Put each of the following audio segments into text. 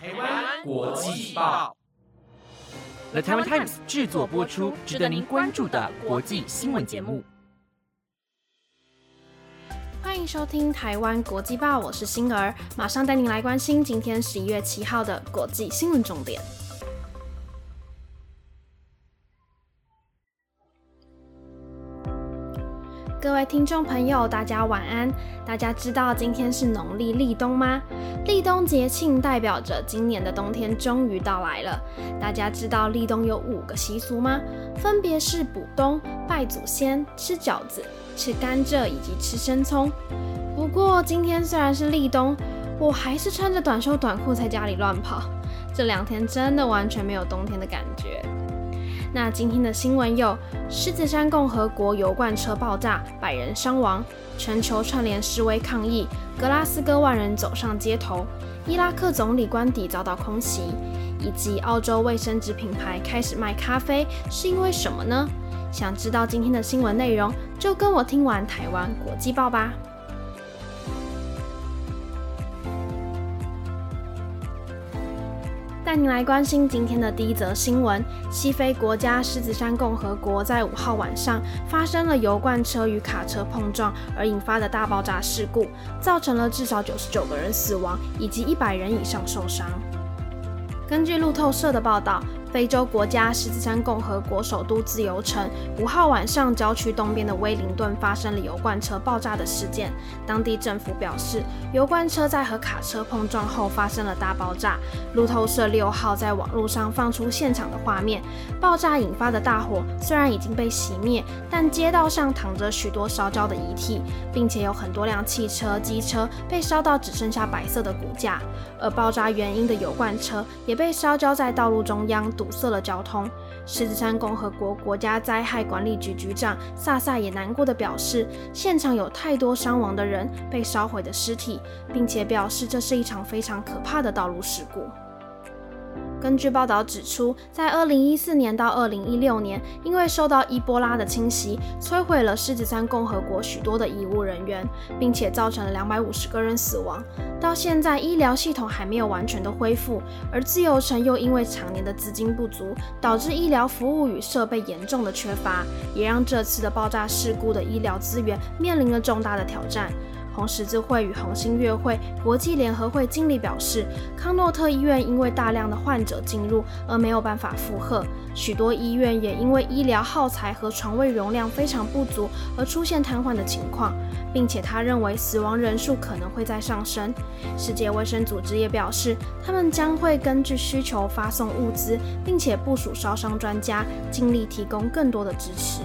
台湾国际报，The Taiwan Times 制作播出，值得您关注的国际新闻节目。欢迎收听台湾国际报，我是星儿，马上带您来关心今天十一月七号的国际新闻重点。各位听众朋友，大家晚安。大家知道今天是农历立冬吗？立冬节庆代表着今年的冬天终于到来了。大家知道立冬有五个习俗吗？分别是补冬、拜祖先、吃饺子、吃甘蔗以及吃生葱。不过今天虽然是立冬，我还是穿着短袖短裤在家里乱跑。这两天真的完全没有冬天的感觉。那今天的新闻有：狮子山共和国油罐车爆炸，百人伤亡；全球串联示威抗议，格拉斯哥万人走上街头；伊拉克总理官邸遭到空袭，以及澳洲卫生纸品牌开始卖咖啡，是因为什么呢？想知道今天的新闻内容，就跟我听完台湾国际报吧。带您来关心今天的第一则新闻：西非国家狮子山共和国在五号晚上发生了油罐车与卡车碰撞而引发的大爆炸事故，造成了至少九十九个人死亡，以及一百人以上受伤。根据路透社的报道。非洲国家狮子山共和国首都自由城五号晚上，郊区东边的威灵顿发生了油罐车爆炸的事件。当地政府表示，油罐车在和卡车碰撞后发生了大爆炸。路透社六号在网络上放出现场的画面，爆炸引发的大火虽然已经被熄灭，但街道上躺着许多烧焦的遗体，并且有很多辆汽车、机车被烧到只剩下白色的骨架。而爆炸原因的油罐车也被烧焦在道路中央。堵塞了交通。狮子山共和国国家灾害管理局局长萨萨也难过的表示，现场有太多伤亡的人、被烧毁的尸体，并且表示这是一场非常可怕的道路事故。根据报道指出，在2014年到2016年，因为受到伊波拉的侵袭，摧毁了狮子山共和国许多的医务人员，并且造成了250个人死亡。到现在，医疗系统还没有完全的恢复，而自由城又因为常年的资金不足，导致医疗服务与设备严重的缺乏，也让这次的爆炸事故的医疗资源面临了重大的挑战。红十字会与红星月会国际联合会经理表示，康诺特医院因为大量的患者进入而没有办法负荷，许多医院也因为医疗耗材和床位容量非常不足而出现瘫痪的情况，并且他认为死亡人数可能会再上升。世界卫生组织也表示，他们将会根据需求发送物资，并且部署烧伤专家，尽力提供更多的支持。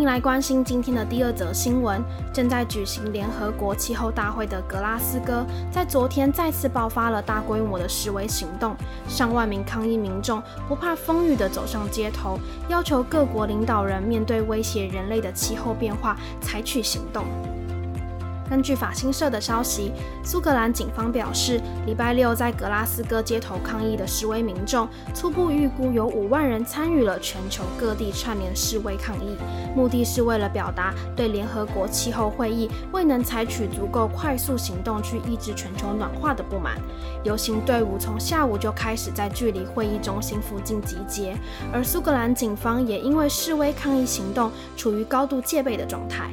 您来关心今天的第二则新闻。正在举行联合国气候大会的格拉斯哥，在昨天再次爆发了大规模的示威行动，上万名抗议民众不怕风雨的走上街头，要求各国领导人面对威胁人类的气候变化采取行动。根据法新社的消息，苏格兰警方表示，礼拜六在格拉斯哥街头抗议的示威民众，初步预估有五万人参与了全球各地串联示威抗议，目的是为了表达对联合国气候会议未能采取足够快速行动去抑制全球暖化的不满。游行队伍从下午就开始在距离会议中心附近集结，而苏格兰警方也因为示威抗议行动处于高度戒备的状态。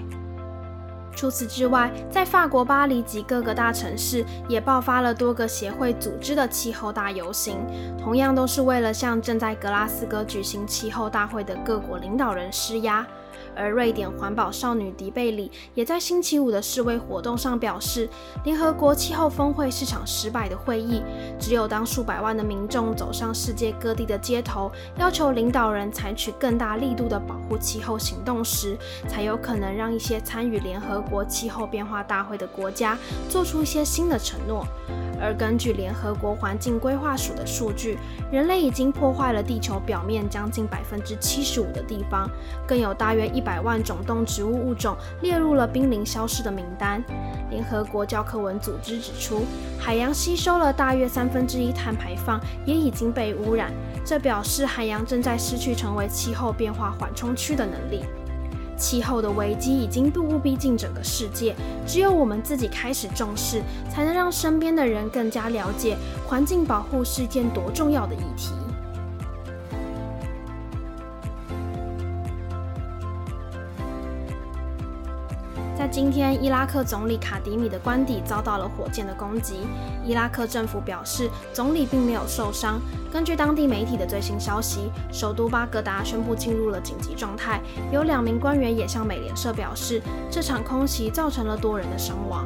除此之外，在法国巴黎及各个大城市也爆发了多个协会组织的气候大游行，同样都是为了向正在格拉斯哥举行气候大会的各国领导人施压。而瑞典环保少女迪贝里也在星期五的示威活动上表示，联合国气候峰会是场失败的会议。只有当数百万的民众走上世界各地的街头，要求领导人采取更大力度的保护气候行动时，才有可能让一些参与联合国气候变化大会的国家做出一些新的承诺。而根据联合国环境规划署的数据，人类已经破坏了地球表面将近百分之七十五的地方，更有大约一百万种动植物物种列入了濒临消失的名单。联合国教科文组织指出，海洋吸收了大约三分之一碳排放，也已经被污染，这表示海洋正在失去成为气候变化缓冲区的能力。气候的危机已经步步逼近整个世界，只有我们自己开始重视，才能让身边的人更加了解环境保护是件多重要的议题。今天，伊拉克总理卡迪米的官邸遭到了火箭的攻击。伊拉克政府表示，总理并没有受伤。根据当地媒体的最新消息，首都巴格达宣布进入了紧急状态。有两名官员也向美联社表示，这场空袭造成了多人的伤亡。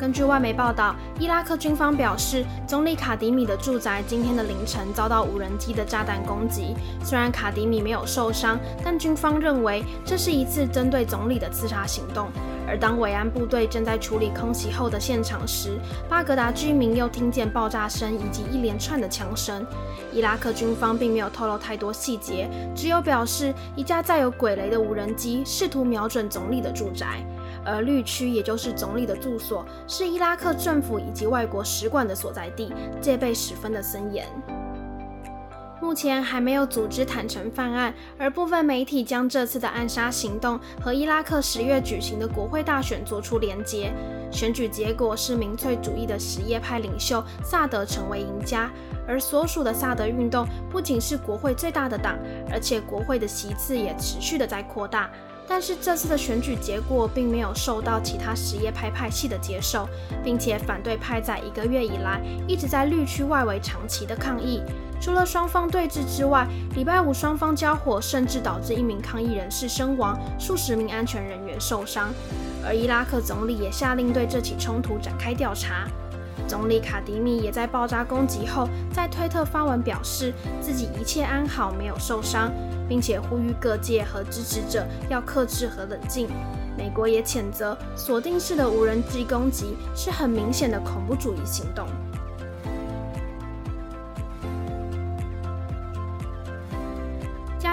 根据外媒报道，伊拉克军方表示，总理卡迪米的住宅今天的凌晨遭到无人机的炸弹攻击。虽然卡迪米没有受伤，但军方认为这是一次针对总理的刺杀行动。而当维安部队正在处理空袭后的现场时，巴格达居民又听见爆炸声以及一连串的枪声。伊拉克军方并没有透露太多细节，只有表示一架载有鬼雷的无人机试图瞄准总理的住宅。而绿区，也就是总理的住所，是伊拉克政府以及外国使馆的所在地，戒备十分的森严。目前还没有组织坦诚犯案，而部分媒体将这次的暗杀行动和伊拉克十月举行的国会大选做出连结。选举结果是民粹主义的什叶派领袖萨德成为赢家，而所属的萨德运动不仅是国会最大的党，而且国会的席次也持续的在扩大。但是这次的选举结果并没有受到其他什叶派派系的接受，并且反对派在一个月以来一直在绿区外围长期的抗议。除了双方对峙之外，礼拜五双方交火，甚至导致一名抗议人士身亡，数十名安全人员受伤。而伊拉克总理也下令对这起冲突展开调查。总理卡迪米也在爆炸攻击后，在推特发文表示自己一切安好，没有受伤。并且呼吁各界和支持者要克制和冷静。美国也谴责锁定式的无人机攻击是很明显的恐怖主义行动。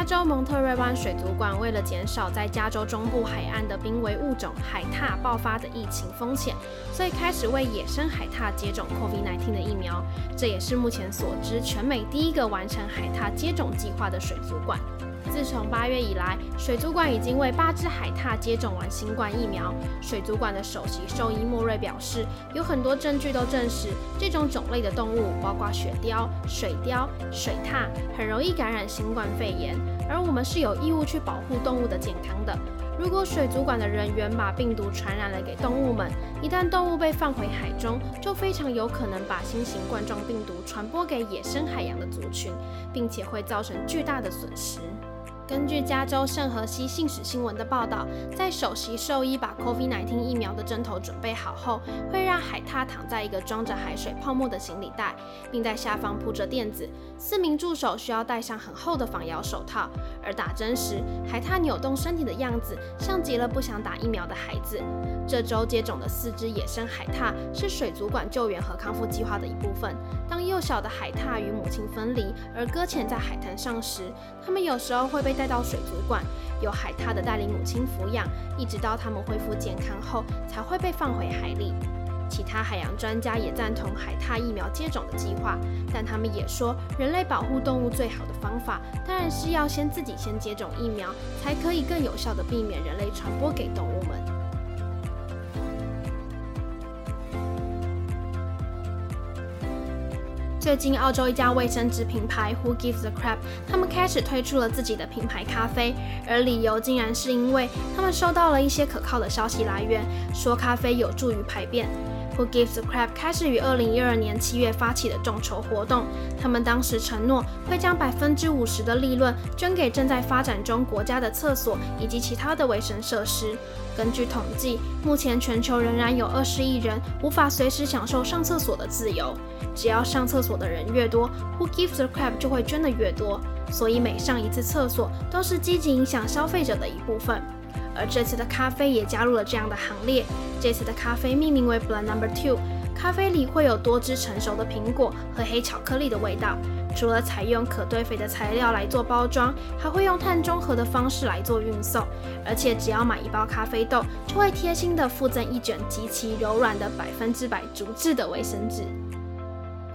州蒙特瑞湾水族馆为了减少在加州中部海岸的濒危物种海獭爆发的疫情风险，所以开始为野生海獭接种 COVID-19 的疫苗。这也是目前所知全美第一个完成海獭接种计划的水族馆。自从八月以来，水族馆已经为八只海獭接种完新冠疫苗。水族馆的首席兽医莫瑞表示，有很多证据都证实，这种种类的动物，包括雪貂、水貂、水獭，很容易感染新冠肺炎。而我们是有义务去保护动物的健康的。如果水族馆的人员把病毒传染了给动物们，一旦动物被放回海中，就非常有可能把新型冠状病毒传播给野生海洋的族群，并且会造成巨大的损失。根据加州圣荷西信使新闻的报道，在首席兽医把 COVID-19 疫苗的针头准备好后，会让海獭躺在一个装着海水泡沫的行李袋，并在下方铺着垫子。四名助手需要戴上很厚的防咬手套，而打针时，海獭扭动身体的样子像极了不想打疫苗的孩子。这周接种的四只野生海獭是水族馆救援和康复计划的一部分。当幼小的海獭与母亲分离而搁浅在海滩上时，它们有时候会被带到水族馆，由海獭的带领母亲抚养，一直到它们恢复健康后才会被放回海里。其他海洋专家也赞同海獭疫苗接种的计划，但他们也说，人类保护动物最好的方法当然是要先自己先接种疫苗，才可以更有效地避免人类传播给动物们。最近，澳洲一家卫生纸品牌 Who Gives a Crap，他们开始推出了自己的品牌咖啡，而理由竟然是因为他们收到了一些可靠的消息来源，说咖啡有助于排便。Who Gives a Crap 开始于二零一二年七月发起的众筹活动，他们当时承诺会将百分之五十的利润捐给正在发展中国家的厕所以及其他的卫生设施。根据统计，目前全球仍然有二十亿人无法随时享受上厕所的自由。只要上厕所的人越多，Who gives a crap 就会捐的越多，所以每上一次厕所都是积极影响消费者的一部分。而这次的咖啡也加入了这样的行列。这次的咖啡命名为 Blend Number Two，咖啡里会有多汁成熟的苹果和黑巧克力的味道。除了采用可堆肥的材料来做包装，还会用碳中和的方式来做运送。而且只要买一包咖啡豆，就会贴心的附赠一卷极其柔软的百分之百竹制的卫生纸。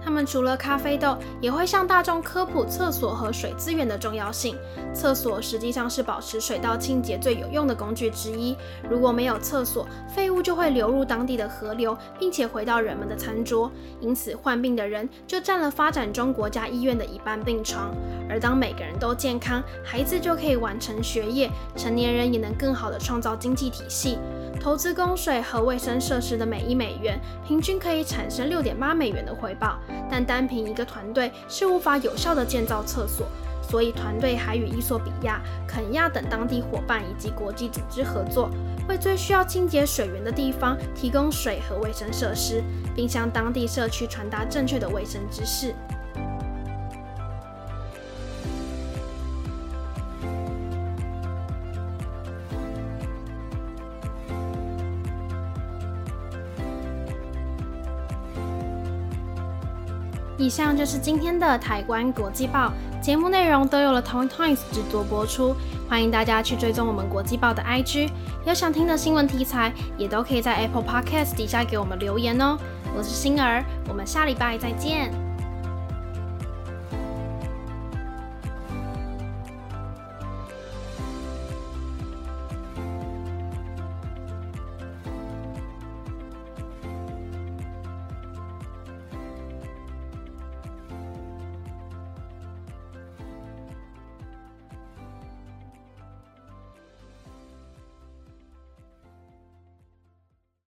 他们除了咖啡豆，也会向大众科普厕所和水资源的重要性。厕所实际上是保持水道清洁最有用的工具之一。如果没有厕所，废物就会流入当地的河流，并且回到人们的餐桌。因此，患病的人就占了发展中国家医院的一半病床。而当每个人都健康，孩子就可以完成学业，成年人也能更好的创造经济体系。投资供水和卫生设施的每一美元，平均可以产生六点八美元的回报。但单凭一个团队是无法有效的建造厕所，所以团队还与伊索比亚、肯亚等当地伙伴以及国际组织合作，为最需要清洁水源的地方提供水和卫生设施，并向当地社区传达正确的卫生知识。以上就是今天的台湾国际报节目内容，都有了 Tony Times 制作播出。欢迎大家去追踪我们国际报的 IG，有想听的新闻题材，也都可以在 Apple Podcast 底下给我们留言哦。我是星儿，我们下礼拜再见。